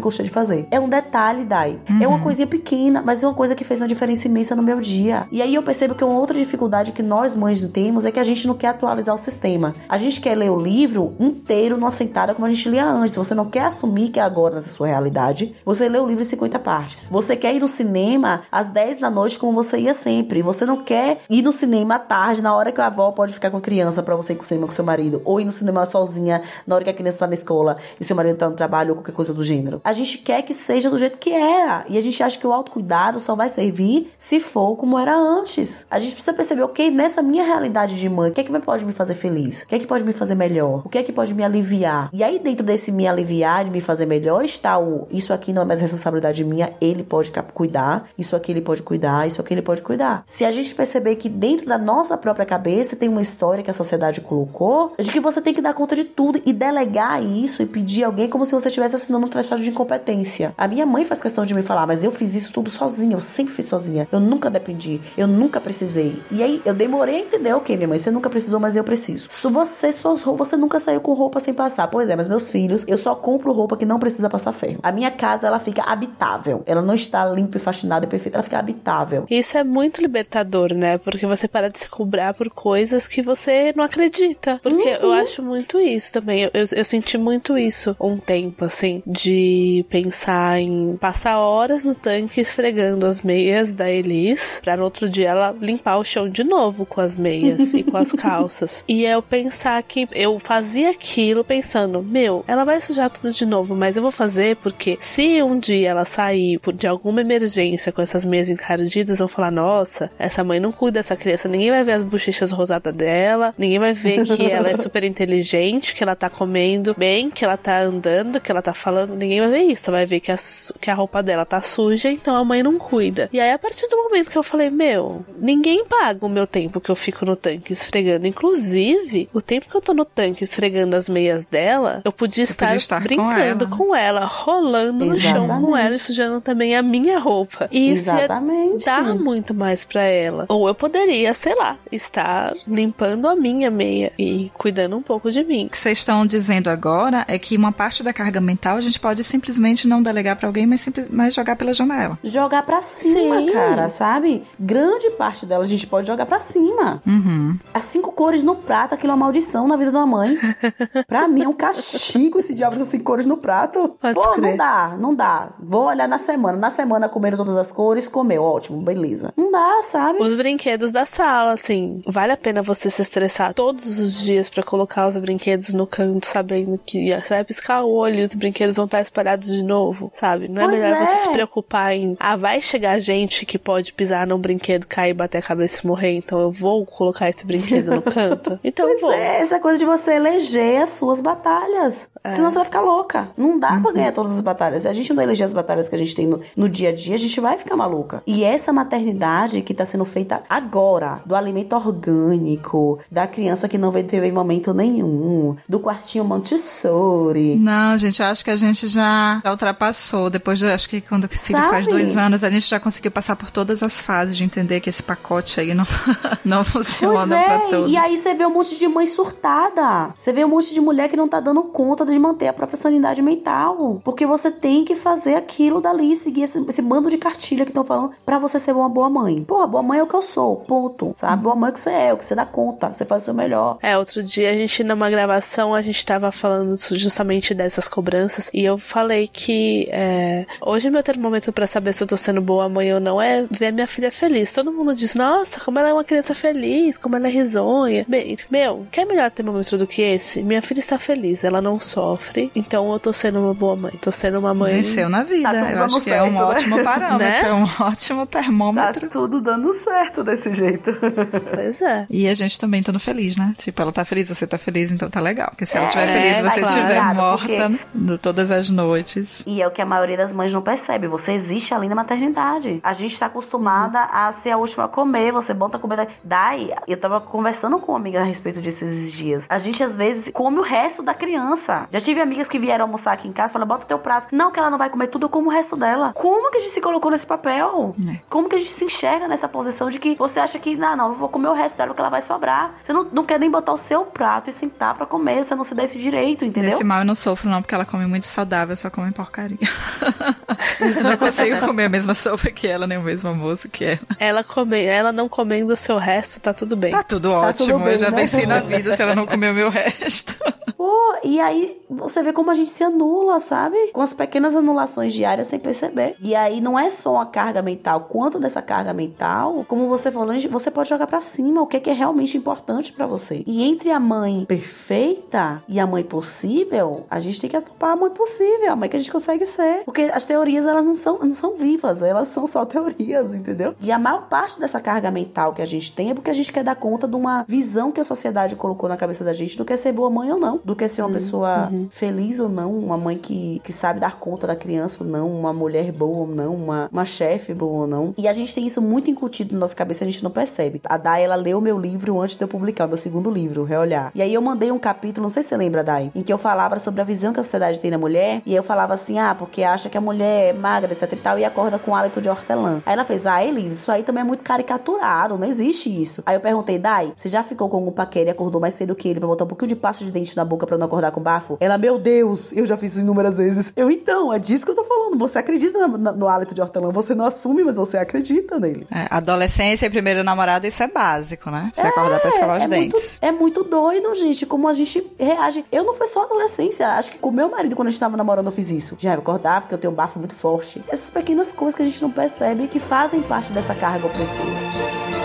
gostei de fazer. É um detalhe, Dai. Uhum. É uma coisinha pequena, mas é uma coisa que fez uma diferença imensa no meu dia. E aí eu percebo que uma outra dificuldade que nós mães temos é que a gente não quer atualizar o sistema. A gente quer ler o livro inteiro numa sentada como a gente lia antes. Você não quer assumir que é agora nessa sua realidade, você lê o livro em 50 partes. Você quer ir no cinema às 10 da noite como você ia sempre. Você não quer ir no cinema à tarde, na hora que a avó pode ficar com a criança para você ir com o cinema com seu marido. Ou ir no cinema sozinha na hora que a criança tá na escola e seu marido tá no trabalho ou qualquer coisa do gênero. A gente quer que seja do jeito que era. E a gente acha que o autocuidado só vai servir se for como era antes. A gente precisa perceber, ok, nessa minha realidade de mãe, o que é que pode me fazer feliz? O que é que pode me fazer melhor? O que é que pode me aliviar? E aí, dentro desse me aliviar, de me fazer melhor, está o isso aqui não é mais responsabilidade minha, ele pode cuidar, isso aqui ele pode cuidar, isso aqui ele pode cuidar. Se a gente perceber que dentro da nossa própria cabeça tem uma história que a sociedade colocou, de que você tem que dar conta de tudo e delegar isso e pedir alguém como se você estivesse assinando um tratado de incompetência. A minha mãe faz questão de me falar, mas eu fiz isso tudo sozinha, eu sempre fiz sozinha, eu nunca dependi, eu nunca precisei. E aí eu demorei a entender, ok, minha mãe, você nunca precisou, mas eu preciso. Se você suas você nunca saiu com roupa sem passar. Pois é, mas meus filhos, eu só compro roupa que não precisa passar ferro. A minha casa, ela fica habitável. Ela não está limpa e faxinada e perfeita, ela fica habitável. Isso é muito libertador, né? Porque você para de se cobrar por coisas que você não acredita. Porque uhum. eu acho muito isso também. Eu, eu, eu senti muito isso um tempo, assim, de pensar em passar horas no tanque esfregando as meias da Elis, pra no outro dia ela limpar o chão de novo com as meias e com as calças. E eu pensar que eu fazia aquilo pensando, meu, ela vai sujar tudo de novo, mas eu vou fazer porque se um dia ela sair de alguma emergência com essas meias encardidas, vão falar, nossa, essa mãe não cuida dessa criança, ninguém vai ver as bochechas rosadas dela, ninguém vai ver que ela é super inteligente, que ela tá comendo bem, que ela tá andando, que ela tá falando, ninguém vai ver isso, vai ver que a, que a roupa dela tá suja, então a mãe não cuida. E aí, a partir do momento que eu falei, meu, ninguém paga o meu tempo que eu fico no tanque esfregando, inclusive, o tempo que eu tô no tanque esfregando as meias dela, eu podia estar, podia estar brincando com ela. com ela, rolando Exatamente. no chão com ela e sujando também a minha roupa. E isso Exatamente. ia dar muito mais para ela. Ou eu poderia, sei lá, estar limpando a minha meia e cuidando um pouco de mim. O que vocês estão dizendo agora é que uma parte da carga mental a gente pode simplesmente não delegar para alguém, mas, simples, mas jogar pela janela. Jogar para cima, Sim. cara, sabe? Grande parte dela a gente pode jogar para cima. Uhum. As cinco cores no prato, aquilo é uma maldição na vida da mãe. pra mim é um castigo esse diabo das cinco cores no prato. Pode Pô, crer. não dá, não dá. Vou olhar na semana. Na semana comeram todas as cores, comeu, ótimo, beleza. Não dá, sabe? Os brinquedos da sala, assim, vale a pena você se estressar todos os dias para colocar os brinquedos no canto, sabendo que você vai piscar o olho e os brinquedos vão estar espalhados de novo, sabe? Não é pois melhor é. você se preocupar em, ah, vai chegar gente que pode pisar num brinquedo, cair, bater a cabeça e morrer, então eu vou colocar esse brinquedo no canto? Então pois vou. É, essa coisa de você eleger as suas batalhas. É. Senão você vai ficar louca. Não dá uhum. pra ganhar todas as batalhas. Se a gente não eleger as batalhas que a gente tem no, no dia a dia, a gente vai ficar maluca. E essa maternidade que tá sendo feita agora, do alimento orgânico, da criança que não vai ter momento nenhum, do quartinho Montessori. Não, gente, eu acho que a gente já, já ultrapassou. Depois, de, acho que quando o filho Sabe? faz dois anos, a gente já conseguiu passar por todas as fases de entender que esse pacote aí não, não funciona pois é. pra todos. E aí você vê um monte de mãe surtada. Você vê um monte de mulher que não tá dando conta de manter a própria sanidade mental. Porque você tem que fazer aquilo dali, seguir esse, esse bando de cartilha que estão falando para você ser uma boa mãe. Pô, boa mãe é o que eu sou, ponto. Sabe? Boa mãe é o que você é, o que você dá conta, você faz o seu melhor. É, outro dia a gente, numa gravação, a gente tava falando justamente dessas cobranças e eu falei que é, hoje meu termômetro para saber se eu tô sendo boa mãe ou não é ver minha filha feliz. Todo mundo diz, nossa, como ela é uma criança feliz, como ela é risonha. Meu, quer melhor termômetro do que esse? Minha filha está feliz, ela não sofre, então eu tô sendo uma boa mãe. Tô sendo uma mãe. Venceu na vida. Tá eu acho que certo, é um né? ótimo parâmetro, né? é um ótimo termômetro. Tá tudo dando certo desse jeito. Pois é. E a gente também estando feliz, né? Tipo, ela tá feliz, você tá feliz, então tá legal. Porque se ela estiver é, feliz e você estiver estiver morta porque... todas as noites. E é o que a maioria das mães não percebe. Você existe além da maternidade. A gente está acostumada a ser a última a comer. Você bota comida. Daí, eu tava conversando com uma amiga a respeito disso esses dias. A gente às vezes come o resto da criança. Já tive amigas que vieram almoçar aqui em casa e falaram: bota teu prato. Não, que ela não vai comer tudo, eu como o resto dela. Como que a gente se colocou nesse papel? É. Como que a gente se enxerga nessa posição de que você acha que, não, não, eu vou comer o resto dela porque ela vai sobrar. Você não, não quer nem botar o seu prato e sentar para comer, você não se dá esse direito, entendeu? Esse mal eu não sofro, não, porque ela come muito saudável, só come porcaria. eu não consigo comer a mesma sopa que ela, nem o mesmo almoço que ela. Ela, come, ela não comendo o seu resto, tá tudo bem. Tá tudo ótimo, tá tudo bem, eu já né? venci na vida se ela não comer o meu resto. Pô, e aí você vê como a gente se anula, sabe? Com as pequenas anulações diárias sem perceber. E aí não é só a carga mental, quanto dessa carga mental, como você falou, você pode jogar para cima o que é, que é realmente importante para você. E entre a mãe perfeita e a mãe possível, a gente tem que atopar a mãe possível, a mãe que a gente consegue ser. Porque as teorias, elas não são, não são vivas, elas são só teorias, entendeu? E a maior parte dessa carga mental que a gente tem é porque a gente quer dar conta de uma visão que a sociedade colocou na cabeça da gente do que é ser boa mãe ou não, do que é ser uma uhum, pessoa uhum. feliz ou não, uma mãe que, que sabe dar conta da criança ou não, uma mulher boa ou não, uma, uma chefe boa ou não. E a gente tem isso muito incutido na nossa cabeça, a gente não percebe. A Dai, ela leu meu livro antes de eu publicar, o meu segundo livro, Reolhar. E aí eu mandei um capítulo, não sei se você lembra, Dai, em que eu falava sobre a visão que a sociedade tem da mulher, e eu falava assim, ah, porque acha que a mulher é magra, etc e tal, e acorda com hálito de hortelã. Aí ela fez, ah, Elise, isso aí também é muito caricaturado, não existe isso. Aí eu perguntei, Dai, você já ficou com algum paquera e acordou mais cedo que ele pra botar um pouquinho de pasta de dente na boca pra não acordar com bafo? Ela, meu Deus, eu já fiz isso inúmeras vezes. Eu, então, é disso que eu tô falando. Você acredita no, no hálito de hortelã, você não assume, mas você acredita nele. É, adolescência e primeiro namorado, isso é básico, né? Você é, acordar pra escovar os é dentes. Muito, é muito doido, gente, como a gente reage. Eu não foi só adolescência, acho que com meu marido, quando a gente tava namorando, eu fiz isso. Já acordar, porque eu tenho um bafo muito forte. Essas pequenas coisas que a gente não percebe que fazem parte dessa carga opressiva.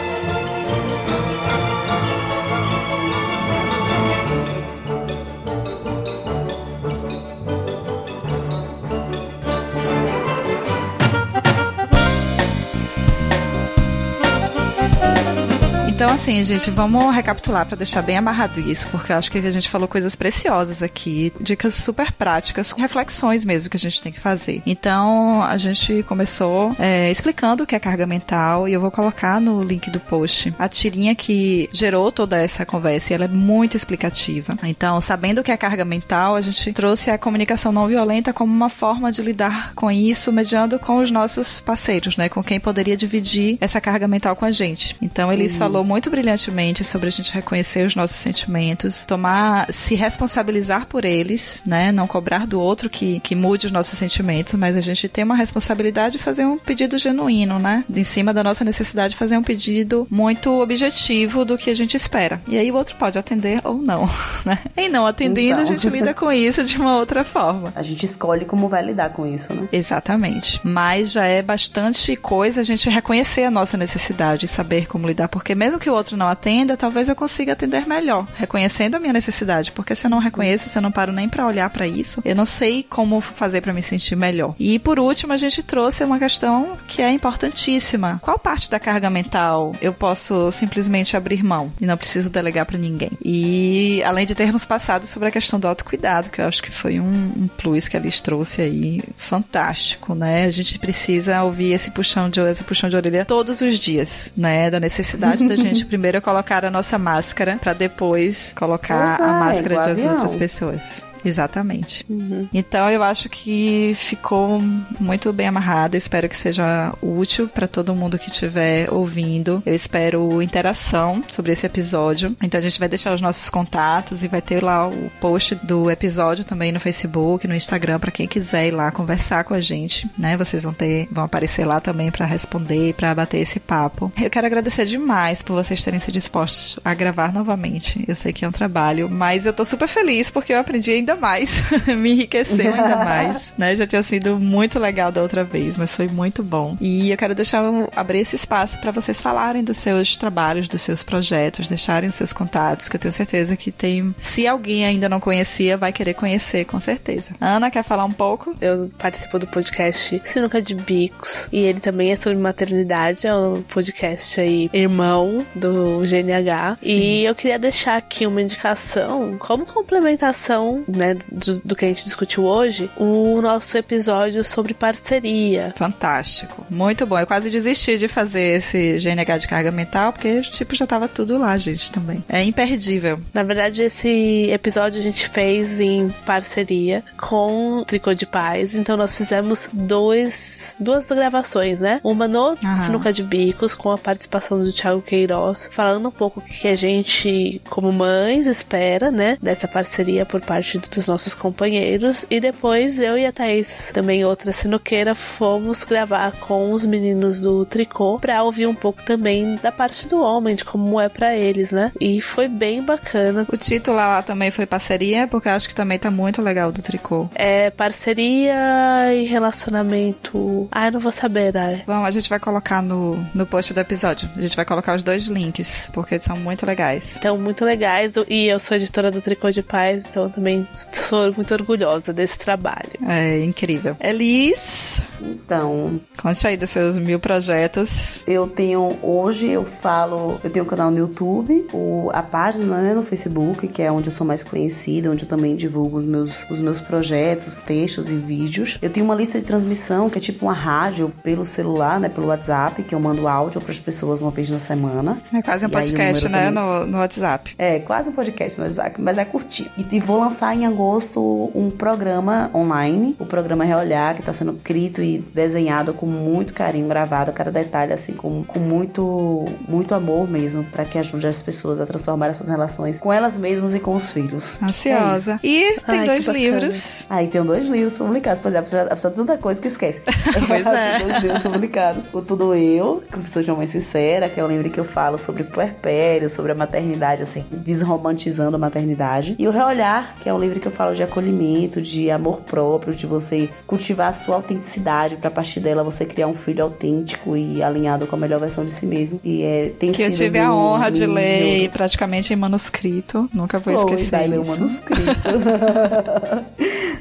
Então, assim, gente, vamos recapitular para deixar bem amarrado isso, porque eu acho que a gente falou coisas preciosas aqui, dicas super práticas, reflexões mesmo que a gente tem que fazer. Então, a gente começou é, explicando o que é carga mental e eu vou colocar no link do post a tirinha que gerou toda essa conversa e ela é muito explicativa. Então, sabendo o que é carga mental, a gente trouxe a comunicação não violenta como uma forma de lidar com isso, mediando com os nossos parceiros, né? Com quem poderia dividir essa carga mental com a gente. Então, eles uhum. falou muito brilhantemente sobre a gente reconhecer os nossos sentimentos, tomar, se responsabilizar por eles, né? Não cobrar do outro que, que mude os nossos sentimentos, mas a gente tem uma responsabilidade de fazer um pedido genuíno, né? Em cima da nossa necessidade de fazer um pedido muito objetivo do que a gente espera. E aí o outro pode atender ou não, né? E não atendendo, então. a gente lida com isso de uma outra forma. A gente escolhe como vai lidar com isso, né? Exatamente. Mas já é bastante coisa a gente reconhecer a nossa necessidade e saber como lidar, porque mesmo que o outro não atenda, talvez eu consiga atender melhor, reconhecendo a minha necessidade, porque se eu não reconheço, se eu não paro nem para olhar para isso, eu não sei como fazer para me sentir melhor. E por último, a gente trouxe uma questão que é importantíssima. Qual parte da carga mental eu posso simplesmente abrir mão e não preciso delegar para ninguém? E além de termos passado sobre a questão do autocuidado, que eu acho que foi um, um plus que a Liz trouxe aí, fantástico, né? A gente precisa ouvir esse puxão de, esse puxão de orelha todos os dias, né? Da necessidade da gente gente primeiro colocar a nossa máscara para depois colocar a máscara de as outras pessoas. Exatamente. Uhum. Então eu acho que ficou muito bem amarrado. Espero que seja útil para todo mundo que estiver ouvindo. Eu espero interação sobre esse episódio. Então a gente vai deixar os nossos contatos e vai ter lá o post do episódio também no Facebook, no Instagram para quem quiser ir lá conversar com a gente, né? Vocês vão ter, vão aparecer lá também para responder, para bater esse papo. Eu quero agradecer demais por vocês terem se dispostos a gravar novamente. Eu sei que é um trabalho, mas eu tô super feliz porque eu aprendi ainda ainda mais, me enriqueceu ainda mais, né? Já tinha sido muito legal da outra vez, mas foi muito bom. E eu quero deixar abrir esse espaço para vocês falarem dos seus trabalhos, dos seus projetos, deixarem os seus contatos, que eu tenho certeza que tem, se alguém ainda não conhecia, vai querer conhecer, com certeza. Ana, quer falar um pouco? Eu participo do podcast Sinuca de Bicos e ele também é sobre maternidade, é um podcast aí irmão do GNH. Sim. E eu queria deixar aqui uma indicação como complementação, né? Né, do, do, que a gente discutiu hoje, o nosso episódio sobre parceria. Fantástico. Muito bom. Eu quase desisti de fazer esse GNH de carga mental, porque, tipo, já tava tudo lá, gente, também. É imperdível. Na verdade, esse episódio a gente fez em parceria com Tricô de Paz. Então, nós fizemos dois, duas gravações, né? Uma no Aham. Sinuca de Bicos, com a participação do Thiago Queiroz, falando um pouco o que a gente, como mães, espera, né? Dessa parceria por parte dos nossos companheiros. E depois eu e a Thaís, também outra sinuqueira, fomos gravar com os meninos do Tricô pra ouvir um pouco também da parte do homem, de como é para eles, né? E foi bem bacana. O título lá também foi parceria, porque acho que também tá muito legal do Tricô. É parceria e relacionamento. Ah, eu não vou saber, né? Bom, a gente vai colocar no, no post do episódio. A gente vai colocar os dois links, porque são muito legais. Então, muito legais. E eu sou editora do Tricô de Paz, então também sou muito orgulhosa desse trabalho. É incrível. Elis. Então. Conte aí dos seus mil projetos. Eu tenho, hoje eu falo, eu tenho um canal no YouTube, o, a página né, no Facebook, que é onde eu sou mais conhecida, onde eu também divulgo os meus, os meus projetos, textos e vídeos. Eu tenho uma lista de transmissão que é tipo uma rádio pelo celular, né, pelo WhatsApp, que eu mando áudio para as pessoas uma vez na semana. É quase um podcast, né, no, no WhatsApp. É, quase um podcast no WhatsApp, mas é curtinho. E, e vou lançar em agosto um programa online, o programa Reolhar, que está sendo escrito e desenhado com muito carinho, gravado cada detalhe assim com, com muito muito amor mesmo, para que ajude as pessoas a transformar suas relações com elas mesmas e com os filhos. Ansiosa. É e tem Ai, dois livros. Aí tem dois livros publicados, por exemplo, a pessoa tanta coisa que esquece. pois é. tem dois livros publicados. O Tudo Eu, que pessoa de uma mãe sincera, que é um livro que eu falo sobre puerpério, sobre a maternidade, assim, desromantizando a maternidade. E o Reolhar, que é um livro que eu falo de acolhimento, de amor próprio, de você cultivar a sua autenticidade, para a partir dela você criar um filho autêntico e alinhado com a melhor versão de si mesmo. E é, tem que eu tive a honra de ler praticamente em manuscrito. Nunca vou Pô, esquecer dai isso. o manuscrito.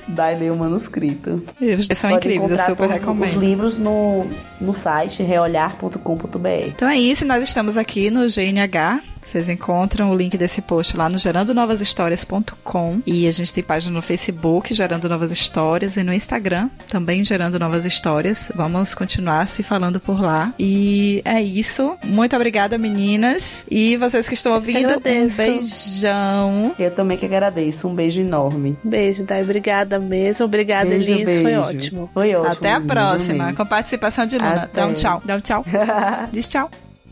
ler o manuscrito. Eles são incríveis, eu super recomendo. Os livros no, no site reolhar.com.br. Então é isso, nós estamos aqui no GNH vocês encontram o link desse post lá no gerandonovashistórias.com e a gente tem página no Facebook Gerando Novas Histórias e no Instagram também Gerando Novas Histórias. Vamos continuar se falando por lá. E é isso. Muito obrigada, meninas. E vocês que estão ouvindo, um beijão. Eu também que agradeço. Um beijo enorme. Beijo, Dai. Obrigada mesmo. Obrigada, beijo, Elis. Beijo. Foi ótimo. Foi ótimo. Até a próxima, com a participação de Luna. Até. Dá um tchau. Dá um tchau. Diz tchau.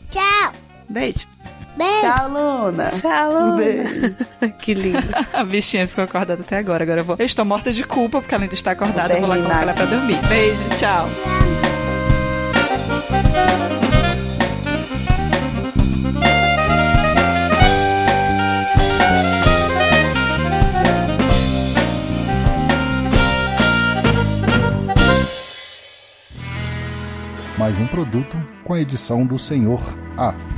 Tchau. Beijo. Beijo. Tchau, Luna. Tchau, Luna. Beijo. que lindo. a bichinha ficou acordada até agora. Agora eu vou. Eu estou morta de culpa porque ela ainda está acordada. Vou, vou lá colocar ela pra dormir. Beijo, tchau. Mais um produto com a edição do Senhor A.